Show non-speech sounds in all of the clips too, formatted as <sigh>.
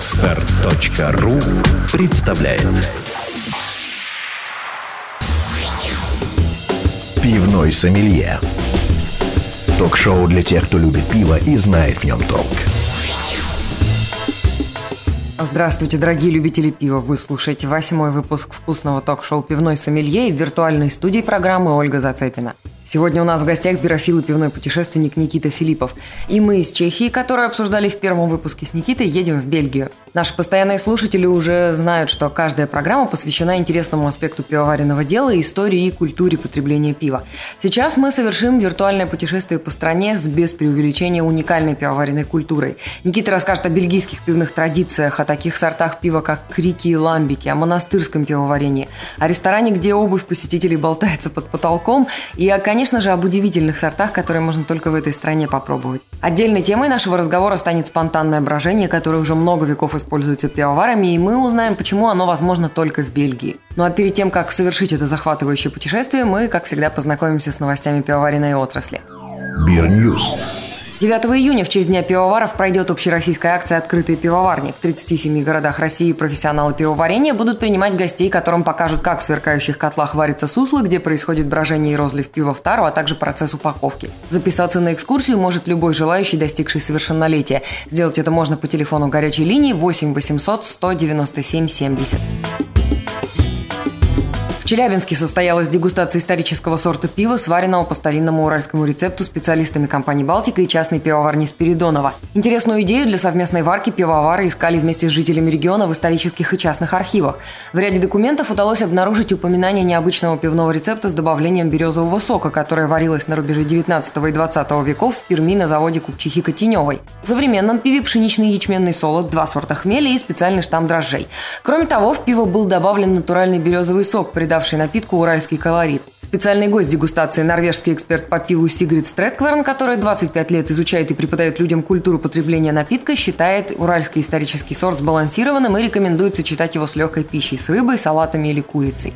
Отстар.ру представляет Пивной сомелье Ток-шоу для тех, кто любит пиво и знает в нем толк. Здравствуйте, дорогие любители пива. Вы слушаете восьмой выпуск вкусного ток-шоу «Пивной сомелье» в виртуальной студии программы Ольга Зацепина. Сегодня у нас в гостях бирофил и пивной путешественник Никита Филиппов. И мы из Чехии, которые обсуждали в первом выпуске с Никитой, едем в Бельгию. Наши постоянные слушатели уже знают, что каждая программа посвящена интересному аспекту пивоваренного дела, истории и культуре потребления пива. Сейчас мы совершим виртуальное путешествие по стране с без преувеличения уникальной пивоваренной культурой. Никита расскажет о бельгийских пивных традициях, о таких сортах пива, как крики и ламбики, о монастырском пивоварении, о ресторане, где обувь посетителей болтается под потолком и о, конечно, конечно же, об удивительных сортах, которые можно только в этой стране попробовать. Отдельной темой нашего разговора станет спонтанное брожение, которое уже много веков используется пивоварами, и мы узнаем, почему оно возможно только в Бельгии. Ну а перед тем, как совершить это захватывающее путешествие, мы, как всегда, познакомимся с новостями пивоваренной отрасли. Бирньюз. 9 июня в честь Дня пивоваров пройдет общероссийская акция «Открытые пивоварни». В 37 городах России профессионалы пивоварения будут принимать гостей, которым покажут, как в сверкающих котлах варится сусло, где происходит брожение и розлив пива в тару, а также процесс упаковки. Записаться на экскурсию может любой желающий, достигший совершеннолетия. Сделать это можно по телефону горячей линии 8 800 197 70. Челябинске состоялась дегустация исторического сорта пива, сваренного по старинному уральскому рецепту специалистами компании «Балтика» и частной пивоварни Спиридонова. Интересную идею для совместной варки пивовары искали вместе с жителями региона в исторических и частных архивах. В ряде документов удалось обнаружить упоминание необычного пивного рецепта с добавлением березового сока, которое варилось на рубеже 19 и 20 веков в Перми на заводе купчихи Котеневой. В современном пиве пшеничный ячменный солод, два сорта хмеля и специальный штамм дрожжей. Кроме того, в пиво был добавлен натуральный березовый сок, придав придавший напитку уральский колорит. Специальный гость дегустации – норвежский эксперт по пиву Сигрид Стрэткварн, который 25 лет изучает и преподает людям культуру потребления напитка, считает уральский исторический сорт сбалансированным и рекомендует сочетать его с легкой пищей – с рыбой, салатами или курицей.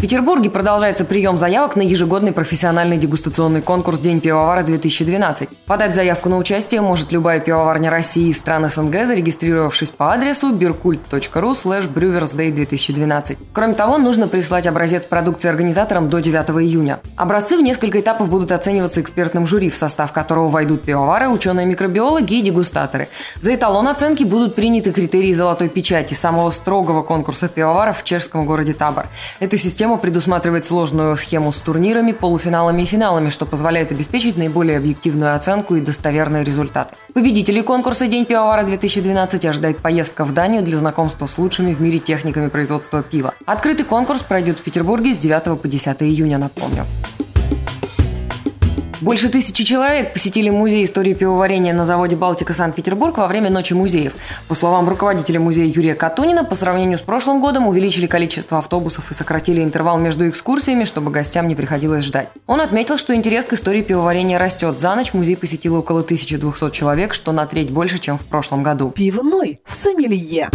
В Петербурге продолжается прием заявок на ежегодный профессиональный дегустационный конкурс «День пивовара-2012». Подать заявку на участие может любая пивоварня России и стран СНГ, зарегистрировавшись по адресу birkult.ru slash brewersday 2012. Кроме того, нужно прислать образец продукции организаторам до 9 июня. Образцы в несколько этапов будут оцениваться экспертным жюри, в состав которого войдут пивовары, ученые-микробиологи и дегустаторы. За эталон оценки будут приняты критерии золотой печати, самого строгого конкурса пивоваров в чешском городе Табор. Эта система Система предусматривает сложную схему с турнирами, полуфиналами и финалами, что позволяет обеспечить наиболее объективную оценку и достоверные результаты. Победителей конкурса «День пивовара-2012» ожидает поездка в Данию для знакомства с лучшими в мире техниками производства пива. Открытый конкурс пройдет в Петербурге с 9 по 10 июня, напомню. Больше тысячи человек посетили музей истории пивоварения на заводе «Балтика» Санкт-Петербург во время Ночи музеев. По словам руководителя музея Юрия Катунина, по сравнению с прошлым годом увеличили количество автобусов и сократили интервал между экскурсиями, чтобы гостям не приходилось ждать. Он отметил, что интерес к истории пивоварения растет. За ночь музей посетило около 1200 человек, что на треть больше, чем в прошлом году. Пивной сомелье.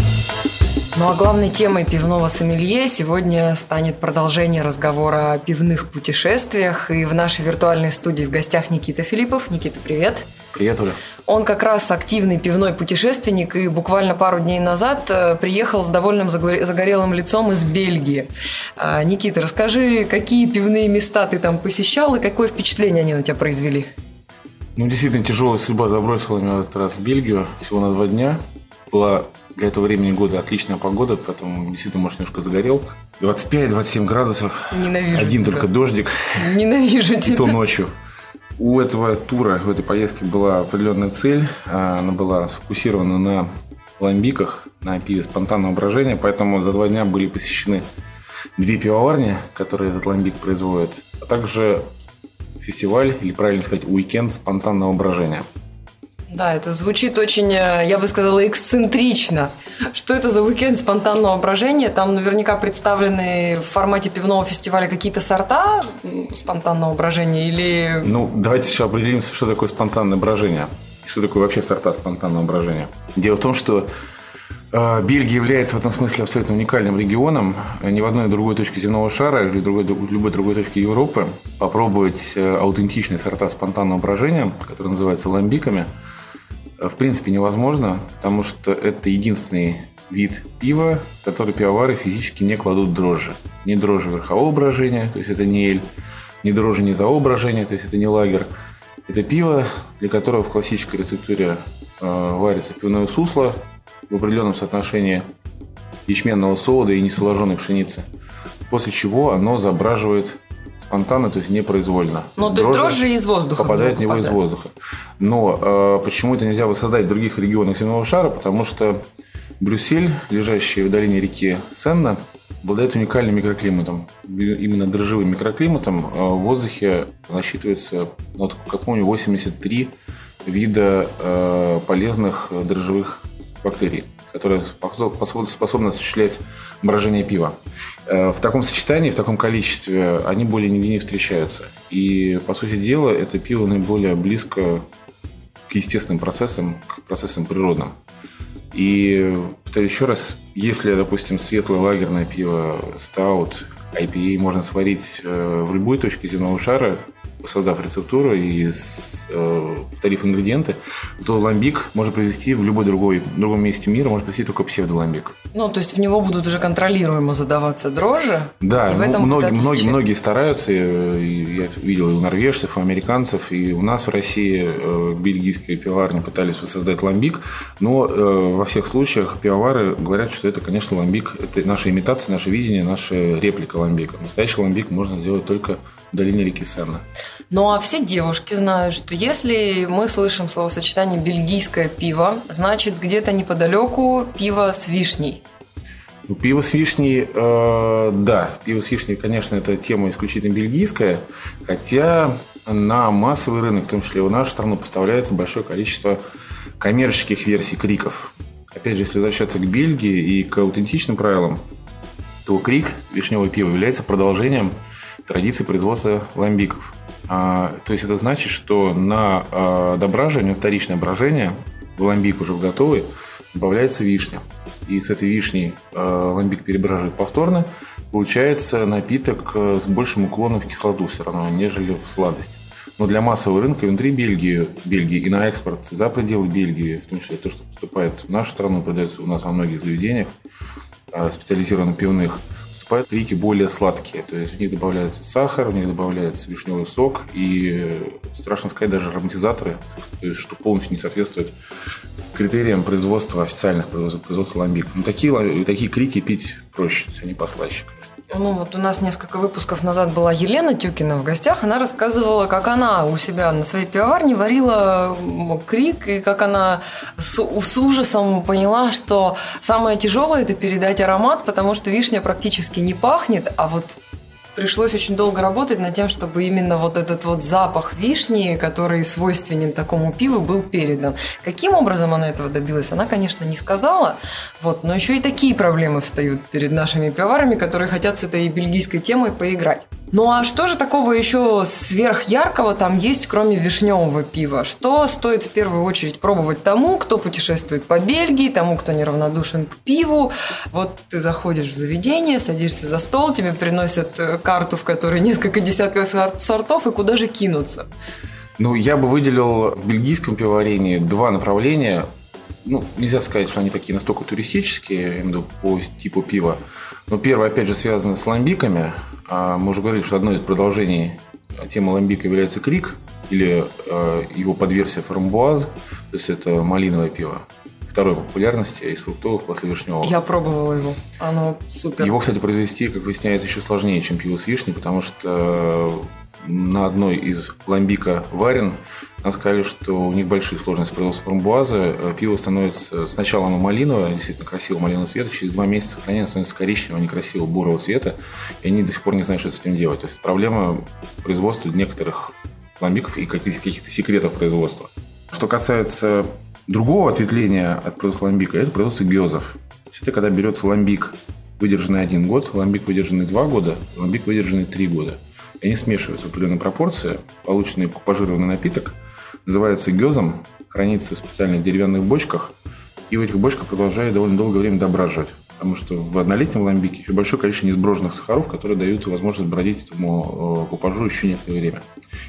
Ну а главной темой пивного сомелье сегодня станет продолжение разговора о пивных путешествиях. И в нашей виртуальной студии в гостях Никита Филиппов. Никита, привет. Привет, Оля. Он как раз активный пивной путешественник и буквально пару дней назад э, приехал с довольным загорелым лицом из Бельгии. А, Никита, расскажи, какие пивные места ты там посещал и какое впечатление они на тебя произвели? Ну, действительно, тяжелая судьба забросила меня в этот раз в Бельгию всего на два дня. Была для этого времени года отличная погода, поэтому действительно, может, немножко загорел. 25-27 градусов. Ненавижу Один тебя. только дождик. Ненавижу тебя. И то ночью. У этого тура, у этой поездки была определенная цель. А, она была сфокусирована на ламбиках, на пиве спонтанного брожения, поэтому за два дня были посещены две пивоварни, которые этот ламбик производит, а также фестиваль, или правильно сказать, уикенд спонтанного брожения – да, это звучит очень, э, я бы сказала, эксцентрично. Что это за уикенд спонтанного брожения? Там наверняка представлены в формате пивного фестиваля какие-то сорта спонтанного брожения или... Ну, давайте сейчас определимся, что такое спонтанное брожение. Что такое вообще сорта спонтанного брожения. Дело в том, что э, Бельгия является в этом смысле абсолютно уникальным регионом. Ни в одной другой точке земного шара или другой, любой другой точке Европы попробовать э, аутентичные сорта спонтанного брожения, которые называются ламбиками – в принципе невозможно, потому что это единственный вид пива, который пивовары физически не кладут дрожжи. Не дрожжи верхового брожения, то есть это не эль, не дрожжи низового брожения, то есть это не лагер. Это пиво, для которого в классической рецептуре э, варится пивное сусло в определенном соотношении ячменного солода и несоложенной пшеницы, после чего оно забраживает спонтанно, то есть непроизвольно. Ну, то есть дрожжи из воздуха. Попадает в него из воздуха. Но э, почему это нельзя воссоздать в других регионах земного шара? Потому что Брюссель, лежащий в долине реки Сенна, обладает уникальным микроклиматом. Именно дрожжевым микроклиматом э, в воздухе насчитывается, ну, как помню, 83 вида э, полезных дрожжевых бактерий, которые способны осуществлять брожение пива. Э, в таком сочетании, в таком количестве они более нигде не встречаются. И, по сути дела, это пиво наиболее близко к естественным процессам, к процессам природным. И повторю еще раз, если, допустим, светлое лагерное пиво, стаут, IPA можно сварить э, в любой точке земного шара, создав рецептуру и э, вторив ингредиенты, то ламбик можно произвести в любой другой, другом месте мира, может произвести только псевдоламбик. Ну, то есть в него будут уже контролируемо задаваться дрожжи? Да, и в этом многие, многие, многие стараются, и я видел и у норвежцев, и у американцев, и у нас в России э, бельгийские пивоварни пытались создать ламбик, но э, во всех случаях пивовары говорят, что это, конечно, ламбик, это наша имитация, наше видение, наша реплика ламбика. Настоящий ламбик можно сделать только в долине реки Сенна. Ну а все девушки знают, что если мы слышим словосочетание «бельгийское пиво», значит где-то неподалеку пиво с вишней. Ну, пиво с вишней, э, да, пиво с вишней, конечно, это тема исключительно бельгийская, хотя на массовый рынок, в том числе в нашу страну, поставляется большое количество коммерческих версий криков. Опять же, если возвращаться к Бельгии и к аутентичным правилам, то крик вишневое пиво является продолжением традиции производства ламбиков. А, то есть это значит, что на а, вторичное брожение, в ламбик уже готовый, добавляется вишня. И с этой вишней а, ламбик перебраживает повторно. Получается напиток э, с большим уклоном в кислоту все равно, нежели в сладость. Но для массового рынка внутри Бельгии, Бельгии и на экспорт за пределы Бельгии, в том числе то, что поступает в нашу страну, продается у нас во многих заведениях специализированных пивных – поступают крики более сладкие. То есть в них добавляется сахар, в них добавляется вишневый сок и, страшно сказать, даже ароматизаторы, то есть что полностью не соответствует критериям производства официальных производства ламбик. Но такие, такие крики пить проще, они послаще, конечно. Ну вот у нас несколько выпусков назад была Елена Тюкина в гостях. Она рассказывала, как она у себя на своей пивоварне варила крик, и как она с, с ужасом поняла, что самое тяжелое – это передать аромат, потому что вишня практически не пахнет, а вот пришлось очень долго работать над тем, чтобы именно вот этот вот запах вишни, который свойственен такому пиву, был передан. Каким образом она этого добилась, она, конечно, не сказала, вот, но еще и такие проблемы встают перед нашими пивоварами, которые хотят с этой бельгийской темой поиграть. Ну а что же такого еще сверхяркого там есть, кроме вишневого пива? Что стоит в первую очередь пробовать тому, кто путешествует по Бельгии, тому, кто неравнодушен к пиву? Вот ты заходишь в заведение, садишься за стол, тебе приносят э, карту, в которой несколько десятков сортов, и куда же кинуться? Ну, я бы выделил в бельгийском пивоварении два направления. Ну, нельзя сказать, что они такие настолько туристические, виду по типу пива. Но первое, опять же, связано с ламбиками. А мы уже говорили, что одно из продолжений темы ламбика является крик, или э, его подверсия фрамбуаз, то есть это малиновое пиво второй популярности из фруктовых после вишневого. Я пробовала его. Оно супер. Его, кстати, произвести, как выясняется, еще сложнее, чем пиво с вишней, потому что на одной из ламбика варен нам сказали, что у них большие сложности производства фрамбуазы. Пиво становится... Сначала оно малиновое, действительно красивого малинового цвета. Через два месяца хранения становится коричневого, некрасивого бурого цвета. И они до сих пор не знают, что с этим делать. То есть проблема производства некоторых ламбиков и каких-то секретов производства. Что касается другого ответвления от производства ламбика – это производство гезов. Это когда берется ламбик, выдержанный один год, ламбик, выдержанный два года, ламбик, выдержанный три года. Они смешиваются в определенной пропорции. Полученный купажированный напиток называется гезом, хранится в специальных деревянных бочках, и в этих бочках продолжает довольно долгое время дображивать. Потому что в однолетнем ламбике еще большое количество несброженных сахаров, которые дают возможность бродить этому купажу еще некоторое время.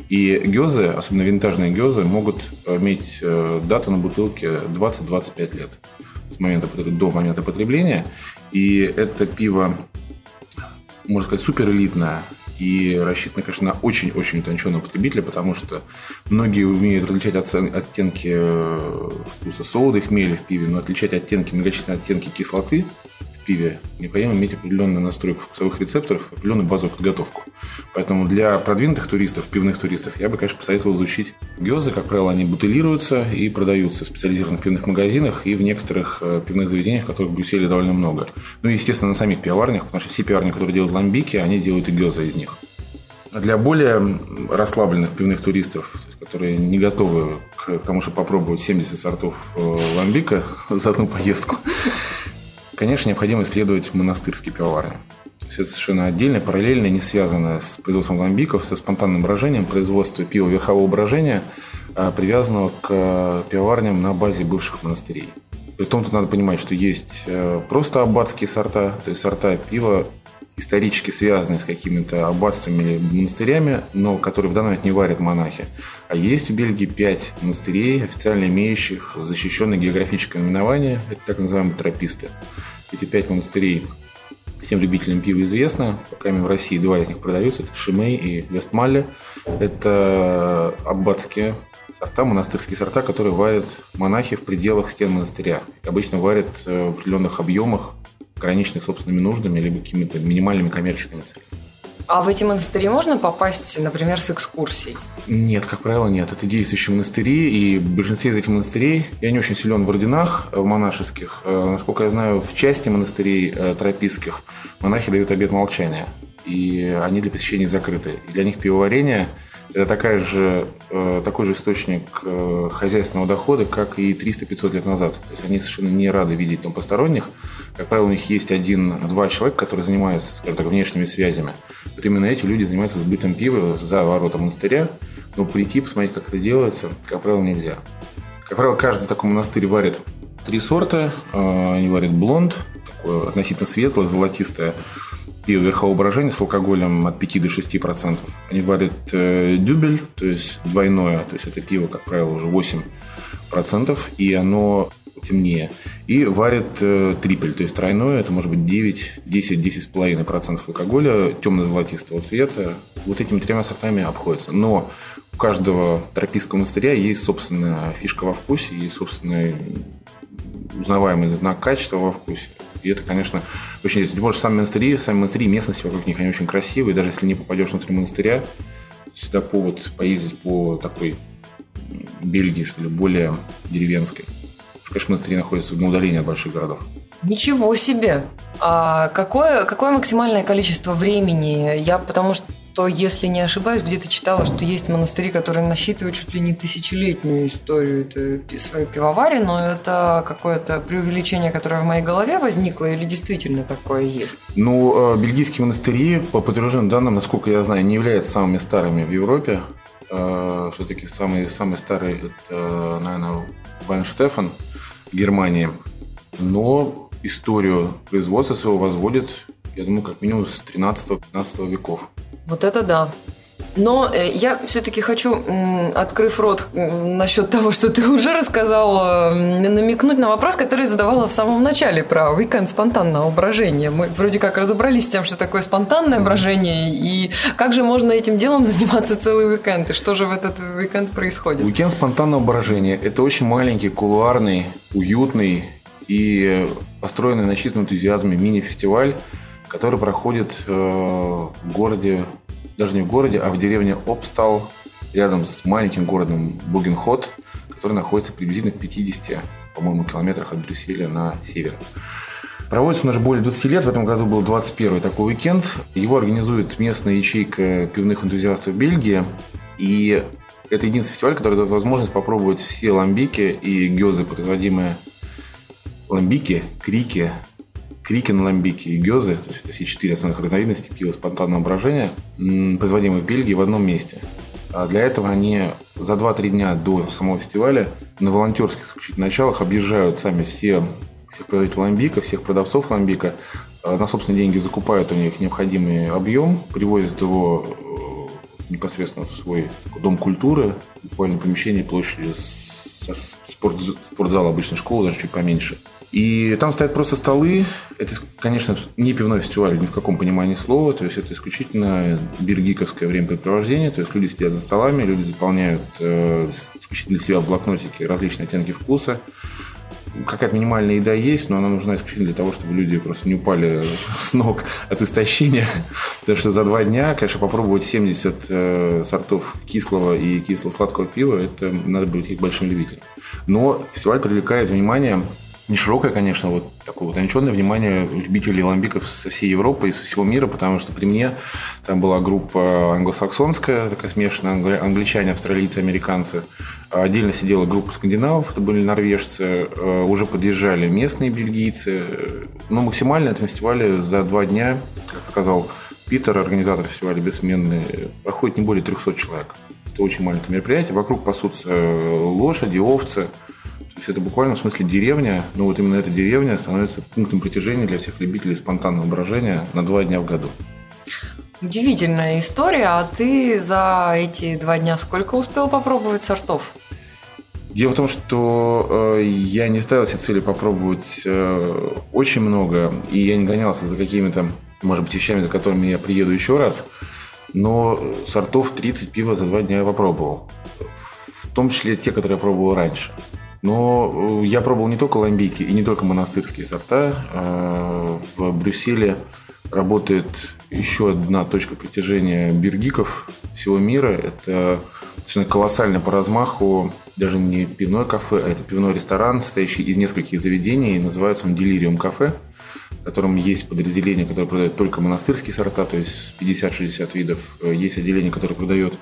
И гезы, особенно винтажные гезы, могут иметь дату на бутылке 20-25 лет с момента, до момента потребления. И это пиво, можно сказать, супер элитное и рассчитано, конечно, на очень-очень утонченного потребителя, потому что многие умеют различать оттенки э, вкуса соды, хмеля в пиве, но отличать оттенки, многочисленные оттенки кислоты пиве необходимо иметь определенную настройку вкусовых рецепторов, определенную базовую подготовку. Поэтому для продвинутых туристов, пивных туристов, я бы, конечно, посоветовал изучить гёзы. Как правило, они бутылируются и продаются в специализированных пивных магазинах и в некоторых э, пивных заведениях, которых в довольно много. Ну и, естественно, на самих пивоварнях, потому что все пивоварни, которые делают ламбики, они делают и гёзы из них. А для более расслабленных пивных туристов, которые не готовы к тому, чтобы попробовать 70 сортов э, ламбика <laughs> за одну поездку, Конечно, необходимо исследовать монастырские пивоварни. Есть это совершенно отдельно, параллельно, не связанное с производством ламбиков, со спонтанным брожением, производство пива верхового брожения, а привязанного к пивоварням на базе бывших монастырей. При том, тут надо понимать, что есть э, просто аббатские сорта, то есть сорта пива, исторически связанные с какими-то аббатствами или монастырями, но которые в данный момент не варят монахи. А есть в Бельгии пять монастырей, официально имеющих защищенное географическое наименование, это так называемые трописты. Эти пять монастырей всем любителям пива известно. Пока в России два из них продаются. Это Шимей и Вестмалле. Это аббатские сорта, монастырские сорта, которые варят монахи в пределах стен монастыря. Обычно варят в определенных объемах, ограниченных собственными нуждами, либо какими-то минимальными коммерческими целями. А в эти монастыри можно попасть, например, с экскурсией? Нет, как правило, нет. Это действующие монастыри, и в большинстве из этих монастырей, я не очень силен в орденах в монашеских, э, насколько я знаю, в части монастырей э, тропистских монахи дают обет молчания, и они для посещения закрыты. И для них пивоварение – это такая же, э, такой же источник э, хозяйственного дохода, как и 300-500 лет назад. То есть они совершенно не рады видеть там посторонних. Как правило, у них есть один-два человека, которые занимаются, скажем так, внешними связями. Вот именно эти люди занимаются сбытом пива за ворота монастыря. Но прийти, посмотреть, как это делается, как правило, нельзя. Как правило, каждый такой монастырь варит три сорта. Э, они варят блонд, такое относительно светлое, золотистое пиво верхового брожения с алкоголем от 5 до 6 процентов. Они варят э, дюбель, то есть двойное, то есть это пиво, как правило, уже 8 процентов, и оно темнее. И варят э, трипель, то есть тройное, это может быть 9, 10, 10,5 процентов алкоголя темно-золотистого цвета. Вот этими тремя сортами обходится. Но у каждого тропического монастыря есть собственная фишка во вкусе, есть собственный узнаваемый знак качества во вкусе. И это, конечно, очень интересно. Тем более, сами монастыри, сами монастыри, местность вокруг них, они очень красивые. Даже если не попадешь внутрь монастыря, всегда повод поездить по такой Бельгии, что ли, более деревенской. Конечно, монастыри находятся на удалении от больших городов. Ничего себе! А какое, какое максимальное количество времени? Я потому что то, если не ошибаюсь, где-то читала, что есть монастыри, которые насчитывают чуть ли не тысячелетнюю историю это, своей пивовари, но это какое-то преувеличение, которое в моей голове возникло, или действительно такое есть? Ну, э, бельгийские монастыри, по подтвержденным данным, насколько я знаю, не являются самыми старыми в Европе. Э, Все-таки самый, самый старый это, наверное, Вайнштефан в Германии. Но историю производства своего возводит, я думаю, как минимум с 13-15 веков. Вот это да. Но э, я все-таки хочу, открыв рот насчет того, что ты <laughs> уже рассказала, намекнуть на вопрос, который задавала в самом начале про уикенд спонтанного брожения. Мы вроде как разобрались с тем, что такое спонтанное брожение, и как же можно этим делом <laughs> заниматься целый уикенд, и что же в этот уикенд происходит. Уикенд спонтанного брожения – это очень маленький, кулуарный, уютный и построенный на чистом энтузиазме мини-фестиваль, который проходит э, в городе, даже не в городе, а в деревне Обстал, рядом с маленьким городом Бугенхот, который находится приблизительно в 50, по-моему, километрах от Брюсселя на север. Проводится он уже более 20 лет. В этом году был 21 такой уикенд. Его организует местная ячейка пивных энтузиастов Бельгии. И это единственный фестиваль, который дает возможность попробовать все ламбики и гёзы, производимые ламбики, крики, Крикен, ламбики и гёзы, то есть это все четыре основных разновидности пива спонтанного брожения, производимые в Бельгии в одном месте. А для этого они за 2-3 дня до самого фестиваля на волонтерских исключительно началах объезжают сами все всех производителей ламбика, всех продавцов ламбика, э, на собственные деньги закупают у них необходимый объем, привозят его э, непосредственно в свой дом культуры, буквально помещение площадью спорт, спортзал обычной школы, даже чуть поменьше. И там стоят просто столы. Это, конечно, не пивной фестиваль ни в каком понимании слова. То есть это исключительно биргиковское времяпрепровождение. То есть люди сидят за столами, люди заполняют э, исключительно для себя в блокнотике различные оттенки вкуса какая-то минимальная еда есть, но она нужна исключительно для того, чтобы люди просто не упали с ног от истощения. Потому что за два дня, конечно, попробовать 70 э, сортов кислого и кисло-сладкого пива, это надо быть их большим любителем. Но фестиваль привлекает внимание не широкое, конечно, вот такое вот отвлеченное внимание любителей ламбиков со всей Европы и со всего мира, потому что при мне там была группа англосаксонская, такая смешанная, англичане, австралийцы, американцы. Отдельно сидела группа скандинавов, это были норвежцы, э, уже подъезжали местные бельгийцы. Но максимально на фестивале за два дня, как сказал Питер, организатор фестиваля «Бессменный», проходит не более 300 человек. Это очень маленькое мероприятие. Вокруг пасутся лошади, овцы – есть это буквально в смысле деревня, но вот именно эта деревня становится пунктом притяжения для всех любителей спонтанного брожения на два дня в году. Удивительная история. А ты за эти два дня сколько успел попробовать сортов? Дело в том, что э, я не ставил себе цели попробовать э, очень много, и я не гонялся за какими-то, может быть, вещами, за которыми я приеду еще раз, но сортов 30 пива за два дня я попробовал. В том числе те, которые я пробовал раньше. Но э, я пробовал не только ламбики и не только монастырские сорта. А, в Брюсселе работает еще одна точка притяжения биргиков всего мира. Это совершенно колоссально по размаху, даже не пивное кафе, а это пивной ресторан, состоящий из нескольких заведений. Называется он Делириум кафе котором есть подразделение, которое продает только монастырские сорта, то есть 50-60 видов. Есть отделение, которое продает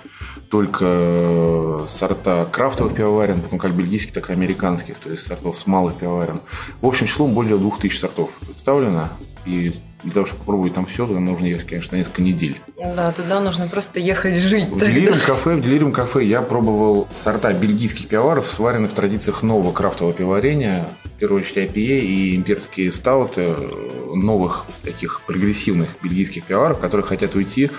только э, сорта крафтовых пивоварен, потом как бельгийских, так и американских, то есть сортов с малых пивоварен. В общем, числом более 2000 сортов представлено. И для того, чтобы попробовать там все, туда нужно ехать, конечно, несколько недель. Да, туда нужно просто ехать жить. В Делириум кафе, в Делириум кафе я пробовал сорта бельгийских пивоваров, сваренных в традициях нового крафтового пивоварения. В первую очередь IPA и имперские стауты новых таких прогрессивных бельгийских пивоваров, которые хотят уйти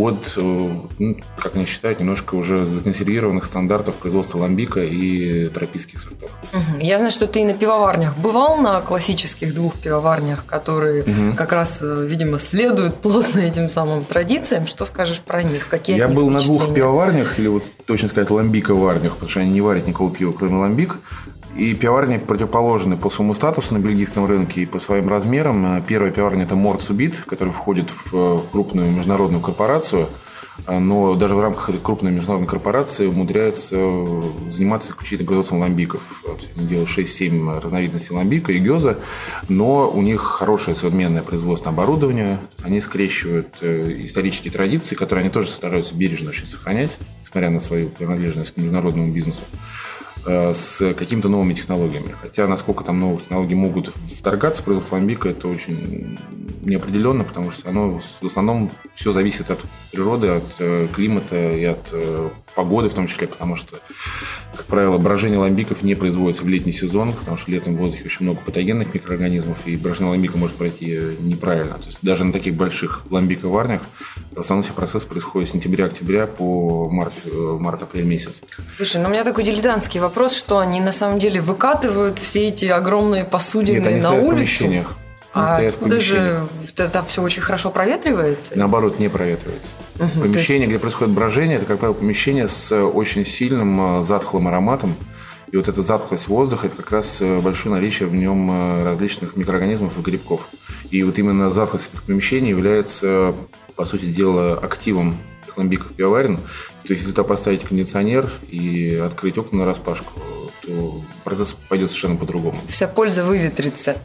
от, э, ну, как они считают, немножко уже законсервированных стандартов производства ламбика и тропических сортов. Угу. Я знаю, что ты и на пивоварнях бывал на классических двух пивоварнях, которые угу. как раз, э, видимо, следуют плотно этим самым традициям. Что скажешь про них? Какие Я был на двух пивоварнях, или вот точно сказать ламбиковарнях, потому что они не варят никакого пива, кроме ламбик. И пивоварни противоположны по своему статусу на бельгийском рынке и по своим размерам. Первая пивоварня – это Морцубит, который входит в э, крупную международную корпорацию. Но даже в рамках этой крупной международной корпорации умудряется э, заниматься исключительно производством ламбиков. Они делают 6-7 разновидностей ламбика и гёза, но у них хорошее современное производственное оборудование. Они скрещивают э, исторические традиции, которые они тоже стараются бережно очень сохранять, несмотря на свою принадлежность к международному бизнесу. Э, с какими-то новыми технологиями. Хотя насколько там новые технологии могут вторгаться в производство ламбика, это очень неопределенно, потому что оно в основном все зависит от природы, от э, климата и от э, погоды в том числе, потому что, как правило, брожение ламбиков не производится в летний сезон, потому что летом в воздухе очень много патогенных микроорганизмов, и брожение ламбика может пройти неправильно. То есть даже на таких больших ламбиковарнях в основном все процесс происходит с сентября-октября по март-апрель месяц. Слушай, ну у меня такой дилетантский вопрос, что они на самом деле выкатывают все эти огромные посудины Нет, они на улицу? в помещениях. А стоят откуда же это все очень хорошо проветривается? Наоборот, не проветривается. Угу, помещение, есть... где происходит брожение, это, как правило, помещение с очень сильным э, затхлым ароматом. И вот эта затхлость воздуха – это как раз э, большое наличие в нем э, различных микроорганизмов и грибков. И вот именно затхлость этих помещений является, по сути дела, активом ламбиков пивоварен. То есть, если туда поставить кондиционер и открыть окна на распашку, то процесс пойдет совершенно по-другому. Вся польза выветрится.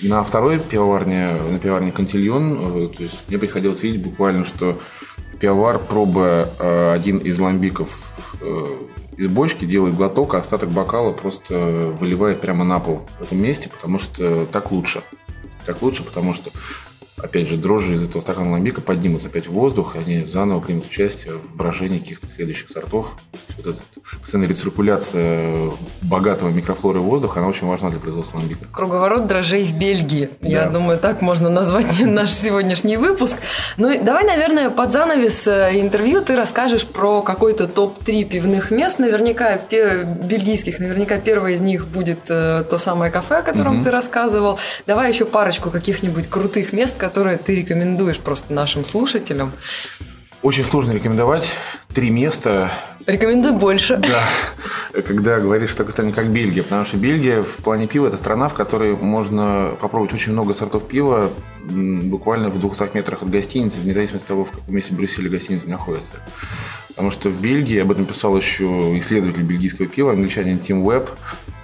На второй пивоварне, на пивоварне Кантильон, э, то есть мне приходилось видеть буквально, что пивовар, пробуя э, один из ламбиков э, из бочки, делает глоток, а остаток бокала просто выливает прямо на пол в этом месте, потому что так лучше. Так лучше, потому что опять же, дрожжи из этого стакана ламбика поднимутся опять в воздух, и они заново примут участие в брожении каких-то следующих сортов. Вот эта постоянная рециркуляция богатого микрофлоры воздуха, она очень важна для производства ламбика. Круговорот дрожжей в Бельгии. Да. Я думаю, так можно назвать <laughs> наш сегодняшний выпуск. Ну, давай, наверное, под занавес э, интервью ты расскажешь про какой-то топ-3 пивных мест. Наверняка, бельгийских, наверняка первое из них будет э, то самое кафе, о котором угу. ты рассказывал. Давай еще парочку каких-нибудь крутых мест, которые ты рекомендуешь просто нашим слушателям. Очень сложно рекомендовать. Три места. Рекомендую больше. Да, когда говоришь такой стране, как Бельгия. Потому что Бельгия в плане пива – это страна, в которой можно попробовать очень много сортов пива буквально в 200 метрах от гостиницы, вне зависимости от того, в каком месте Брюсселя гостиница находится. Потому что в Бельгии, об этом писал еще исследователь бельгийского пива, англичанин Тим Уэбб,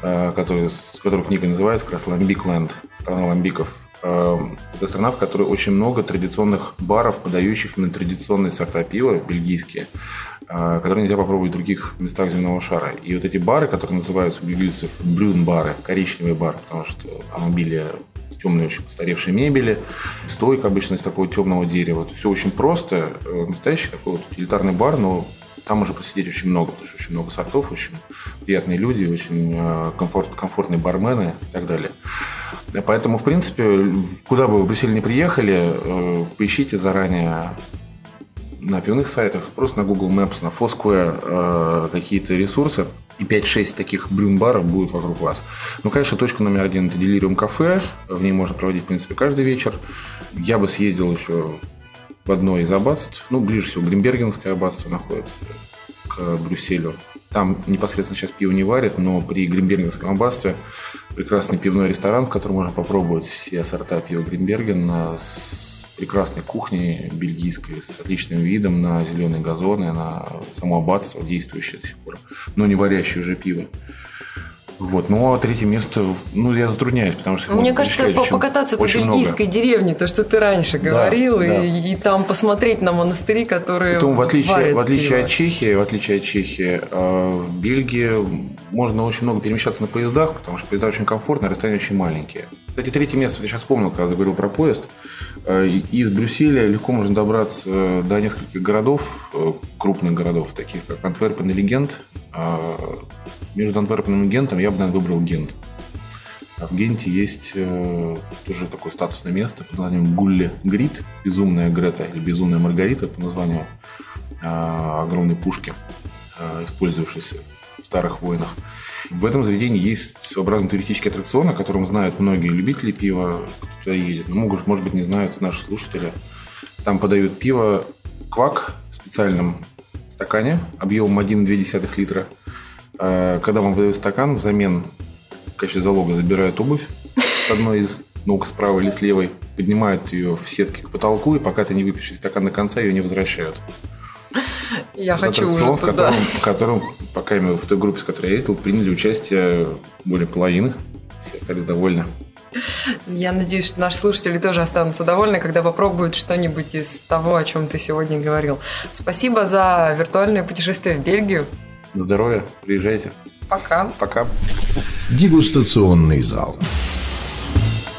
э, который, которого книга называется как раз «Ламбикленд», страна ламбиков. Э, это страна, в которой очень много традиционных баров, подающих именно традиционные сорта пива, бельгийские, э, которые нельзя попробовать в других местах земного шара. И вот эти бары, которые называются у бельгийцев брюн-бары, коричневый бар, потому что обилие темной, очень постаревшей мебели, стойка обычно из такого темного дерева. Все очень просто. Э, настоящий такой вот утилитарный бар, но там уже посидеть очень много, потому что очень много сортов, очень приятные люди, очень э, комфорт, комфортные бармены и так далее. Поэтому, в принципе, куда бы вы в Брюссель не приехали, э, поищите заранее на пивных сайтах, просто на Google Maps, на Foursquare какие-то ресурсы, и 5-6 таких брюн-баров будет вокруг вас. Ну, конечно, точка номер один – это Делириум кафе. В ней можно проводить, в принципе, каждый вечер. Я бы съездил еще в одно из аббатств. Ну, ближе всего Гримбергенское аббатство находится к Брюсселю. Там непосредственно сейчас пиво не варят, но при Гримбергенском аббатстве прекрасный пивной ресторан, в котором можно попробовать все сорта пива Гримберген с прекрасной кухни бельгийской с отличным видом на зеленые газоны, на само аббатство, действующее до сих пор, но не варящее уже пиво. Вот. Ну, а третье место, ну, я затрудняюсь, потому что... Мне кажется, по покататься по бельгийской много. деревне, то, что ты раньше говорил, да, и, да. и там посмотреть на монастыри, которые Потом, в отличие, в отличие от Чехии, в отличие от Чехии, э, в Бельгии можно очень много перемещаться на поездах, потому что поезда очень комфортные, расстояния очень маленькие. Кстати, третье место, я сейчас вспомнил, когда говорил про поезд. Э, из Брюсселя легко можно добраться э, до нескольких городов, крупных городов, таких как Антверпен или Гент. Между Антверпеном и Гентом я бы, наверное, выбрал Гент. А в Генте есть э, тоже такое статусное место под названием Гулли Грит, безумная Грета или безумная Маргарита по названию э, огромной пушки, э, использовавшейся старых войнах. В этом заведении есть своеобразный туристический аттракцион, о котором знают многие любители пива, кто едет. Ну, может, может быть, не знают наши слушатели. Там подают пиво квак в специальном стакане объемом 1,2 литра – а, когда вам выдают стакан, взамен в качестве залога забирают обувь с одной из ног справа или с левой, поднимают ее в сетке к потолку, и пока ты не выпьешь стакан до конца, ее не возвращают. <laughs> Я хочу уже в котором, в котором, пока именно в той группе, с которой я ездил, приняли участие более половины. Все остались довольны. Я надеюсь, что наши слушатели тоже останутся довольны, когда попробуют что-нибудь из того, о чем ты сегодня говорил. Спасибо за виртуальное путешествие в Бельгию. На здоровье. Приезжайте. Пока. Пока. Дегустационный зал.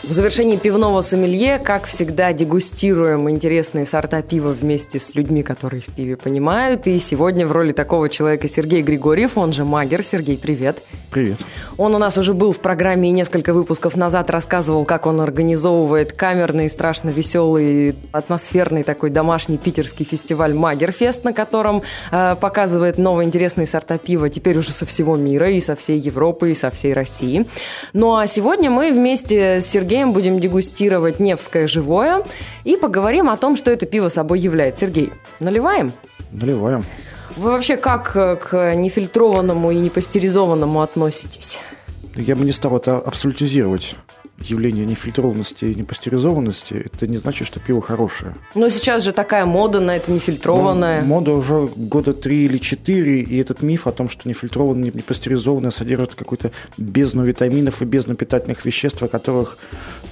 В завершении пивного сомелье, как всегда, дегустируем интересные сорта пива вместе с людьми, которые в пиве понимают. И сегодня в роли такого человека Сергей Григорьев, он же Магер. Сергей, привет. Привет. Он у нас уже был в программе и несколько выпусков назад рассказывал, как он организовывает камерный, страшно веселый, атмосферный такой домашний питерский фестиваль Магерфест, на котором э, показывает новые интересные сорта пива теперь уже со всего мира, и со всей Европы, и со всей России. Ну а сегодня мы вместе с Сергеем Сергеем будем дегустировать Невское живое и поговорим о том, что это пиво собой является. Сергей, наливаем? Наливаем. Вы вообще как э, к нефильтрованному и непастеризованному относитесь? Я бы не стал это абсолютизировать явление нефильтрованности и непастеризованности, это не значит, что пиво хорошее. Но сейчас же такая мода на это нефильтрованное. Ну, мода уже года три или четыре, и этот миф о том, что нефильтрованное, непастеризованное содержит какую-то бездну витаминов и бездну питательных веществ, о которых,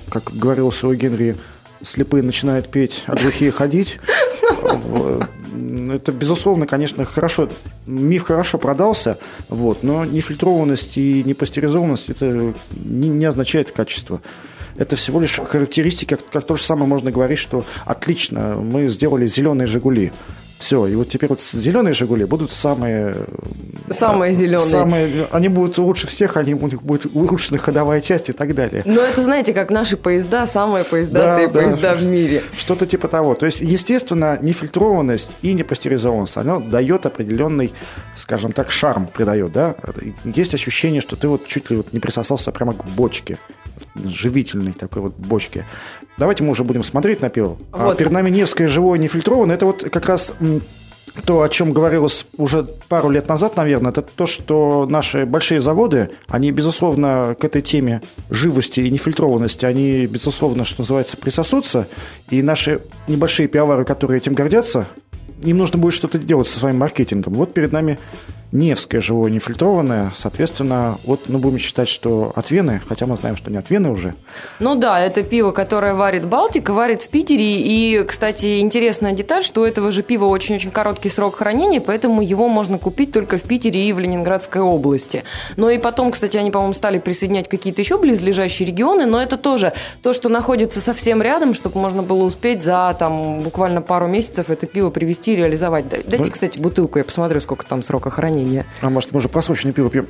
как говорил свой Генри, слепые начинают петь, а глухие ходить. Это, безусловно, конечно, хорошо. Миф хорошо продался, вот, но нефильтрованность и непастеризованность это не, не означает качество. это всего лишь характеристики, как, как то же самое можно говорить, что отлично, мы сделали зеленые «Жигули». Все, и вот теперь вот зеленые «Жигули» будут самые... Самые зеленые. Самые, они будут лучше всех, они, у них будет улучшена ходовая часть и так далее. Но это, знаете, как наши поезда, самые поездатые да, поезда да. в мире. Что-то типа того. То есть, естественно, нефильтрованность и непастеризованность, она дает определенный, скажем так, шарм придает, да? Есть ощущение, что ты вот чуть ли вот не присосался прямо к бочке живительной такой вот бочке. Давайте мы уже будем смотреть на пиво. А вот. А перед нами Невское живое нефильтрованное. Это вот как раз то, о чем говорилось уже пару лет назад, наверное, это то, что наши большие заводы, они, безусловно, к этой теме живости и нефильтрованности, они, безусловно, что называется, присосутся. И наши небольшие пивовары, которые этим гордятся, им нужно будет что-то делать со своим маркетингом. Вот перед нами Невское живое нефильтрованное, соответственно, вот мы будем считать, что от Вены, хотя мы знаем, что не от Вены уже. Ну да, это пиво, которое варит Балтика, варит в Питере. И, кстати, интересная деталь, что у этого же пива очень-очень короткий срок хранения, поэтому его можно купить только в Питере и в Ленинградской области. Но и потом, кстати, они, по-моему, стали присоединять какие-то еще близлежащие регионы, но это тоже то, что находится совсем рядом, чтобы можно было успеть за там буквально пару месяцев это пиво привезти и реализовать. Дайте, ну, кстати, бутылку, я посмотрю, сколько там срока хранения хранения. А может, мы уже просроченное пиво пьем?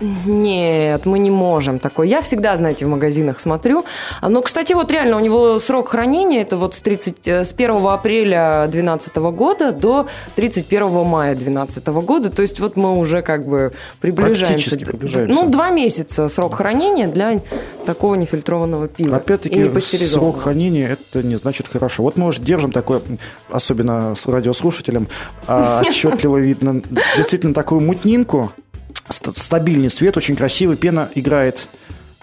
Нет, мы не можем такое. Я всегда, знаете, в магазинах смотрю. А, Но, ну, кстати, вот реально у него срок хранения это вот с, 30, э, с 1 апреля 2012 года до 31 мая 2012 года. То есть вот мы уже как бы приближаемся. приближаемся. Ну, два месяца срок хранения для такого нефильтрованного пива. Опять-таки, срок хранения это не значит хорошо. Вот мы уже держим такое, особенно с радиослушателем, а, <laughs> отчетливо видно действительно такую мутнинку, стабильный свет, очень красивый, пена играет.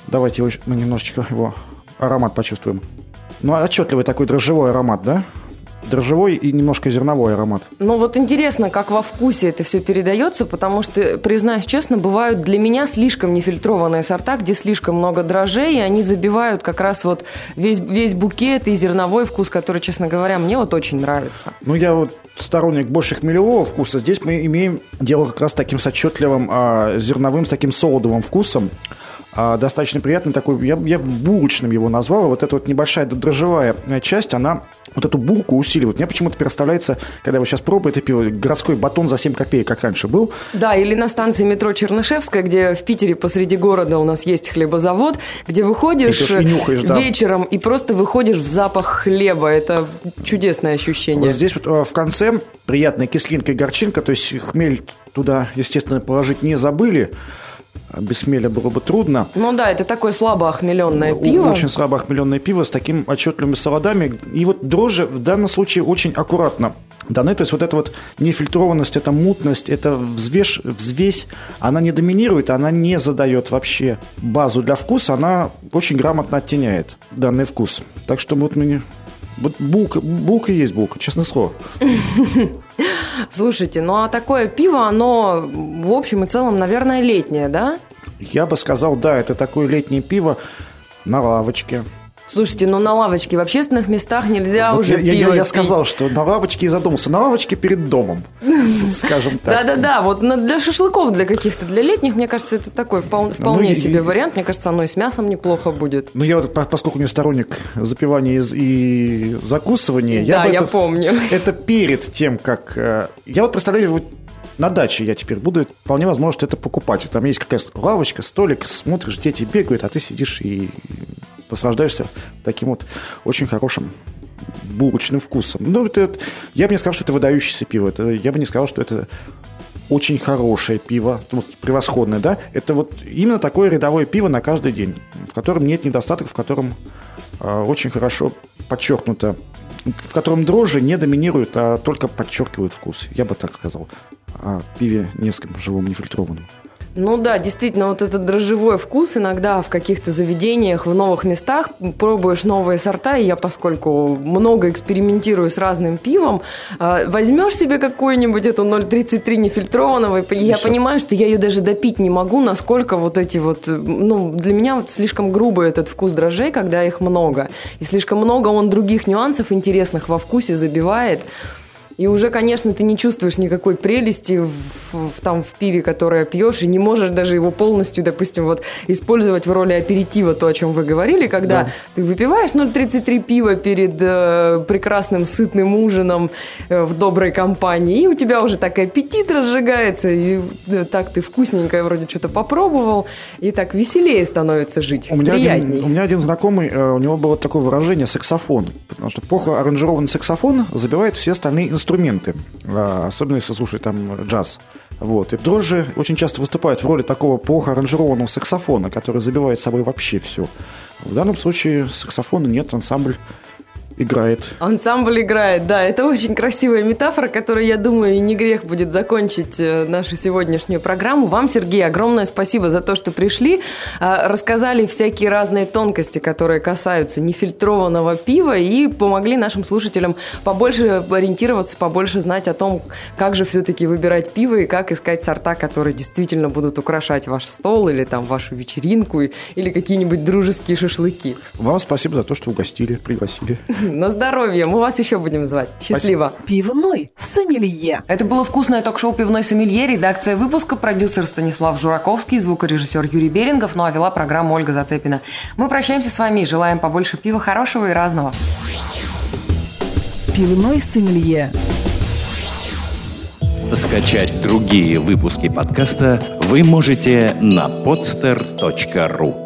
Давайте мы немножечко его аромат почувствуем. Ну, отчетливый такой дрожжевой аромат, да? Дрожжевой и немножко зерновой аромат. Ну вот интересно, как во вкусе это все передается, потому что, признаюсь честно, бывают для меня слишком нефильтрованные сорта, где слишком много дрожжей, и они забивают как раз вот весь, весь букет и зерновой вкус, который, честно говоря, мне вот очень нравится. Ну я вот сторонник больше хмелевого вкуса. Здесь мы имеем дело как раз с таким с отчетливым а, зерновым, с таким солодовым вкусом достаточно приятный такой, я, я булочным его назвал, вот эта вот небольшая дрожжевая часть, она вот эту булку усиливает. Мне почему-то представляется, когда я сейчас пробую это пиво, городской батон за 7 копеек, как раньше был. Да, или на станции метро Чернышевская, где в Питере посреди города у нас есть хлебозавод, где выходишь и нюхаешь, да. вечером и просто выходишь в запах хлеба. Это чудесное ощущение. Вот здесь вот а, в конце приятная кислинка и горчинка, то есть хмель туда, естественно, положить не забыли. А без хмеля было бы трудно. Ну да, это такое слабо охмеленное пиво. Очень слабо охмеленное пиво с такими отчетливыми солодами. И вот дрожжи в данном случае очень аккуратно даны. То есть вот эта вот нефильтрованность, эта мутность, эта взвеш, взвесь, она не доминирует, она не задает вообще базу для вкуса, она очень грамотно оттеняет данный вкус. Так что вот мне вот булка, булка есть булка, честно слово. <laughs> Слушайте, ну а такое пиво, оно в общем и целом, наверное, летнее, да? Я бы сказал, да, это такое летнее пиво на лавочке, Слушайте, ну на лавочке в общественных местах нельзя вот уже я, пиво я, я сказал, что на лавочке и задумался. На лавочке перед домом, скажем так. Да-да-да, вот для шашлыков, для каких-то, для летних, мне кажется, это такой вполне, вполне ну, себе вариант. Мне кажется, оно и с мясом неплохо будет. Ну я вот, поскольку не сторонник запивания и закусывания, да, я, я помню. Это перед тем, как... Э, я вот представляю, вот на даче я теперь буду, вполне возможно, что это покупать. Там есть какая-то лавочка, столик, смотришь, дети бегают, а ты сидишь и наслаждаешься таким вот очень хорошим булочным вкусом. Ну, это, я бы не сказал, что это выдающееся пиво. Это, я бы не сказал, что это очень хорошее пиво, превосходное, да, это вот именно такое рядовое пиво на каждый день, в котором нет недостатков, в котором э, очень хорошо подчеркнуто, в котором дрожжи не доминируют, а только подчеркивают вкус. Я бы так сказал о пиве Невском живом нефильтрованном. Ну да, действительно, вот этот дрожжевой вкус иногда в каких-то заведениях, в новых местах пробуешь новые сорта, и я, поскольку много экспериментирую с разным пивом, а, возьмешь себе какую-нибудь эту 0,33 нефильтрованного, и я понимаю, что я ее даже допить не могу, насколько вот эти вот, ну, для меня вот слишком грубый этот вкус дрожжей, когда их много, и слишком много он других нюансов интересных во вкусе забивает. И и уже, конечно, ты не чувствуешь никакой прелести в, в, там, в пиве, которое пьешь, и не можешь даже его полностью, допустим, вот использовать в роли аперитива, то, о чем вы говорили, когда да. ты выпиваешь 0,33 пива перед э, прекрасным сытным ужином э, в доброй компании, и у тебя уже так аппетит разжигается, и э, так ты вкусненькое вроде что-то попробовал, и так веселее становится жить, у меня приятней. Один, у меня один знакомый, э, у него было такое выражение «саксофон», потому что плохо аранжированный саксофон забивает все остальные инструменты, э, особенно если слушать там джаз. Вот. И дрожжи очень часто выступают в роли такого плохо аранжированного саксофона, который забивает собой вообще все. В данном случае саксофона нет, ансамбль играет. Ансамбль играет, да. Это очень красивая метафора, которой, я думаю, не грех будет закончить э, нашу сегодняшнюю программу. Вам, Сергей, огромное спасибо за то, что пришли. А, рассказали всякие разные тонкости, которые касаются нефильтрованного пива и помогли нашим слушателям побольше ориентироваться, побольше знать о том, как же все-таки выбирать пиво и как искать сорта, которые действительно будут украшать ваш стол или там вашу вечеринку или какие-нибудь дружеские шашлыки. Вам спасибо за то, что угостили, пригласили. <laughs> На здоровье. Мы вас еще будем звать. Счастливо. Спасибо. Пивной сомелье. Это было вкусное ток-шоу «Пивной сомелье». Редакция выпуска, продюсер Станислав Жураковский, звукорежиссер Юрий Берингов, ну а вела программу Ольга Зацепина. Мы прощаемся с вами и желаем побольше пива хорошего и разного. Пивной сомелье. Скачать другие выпуски подкаста вы можете на podster.ru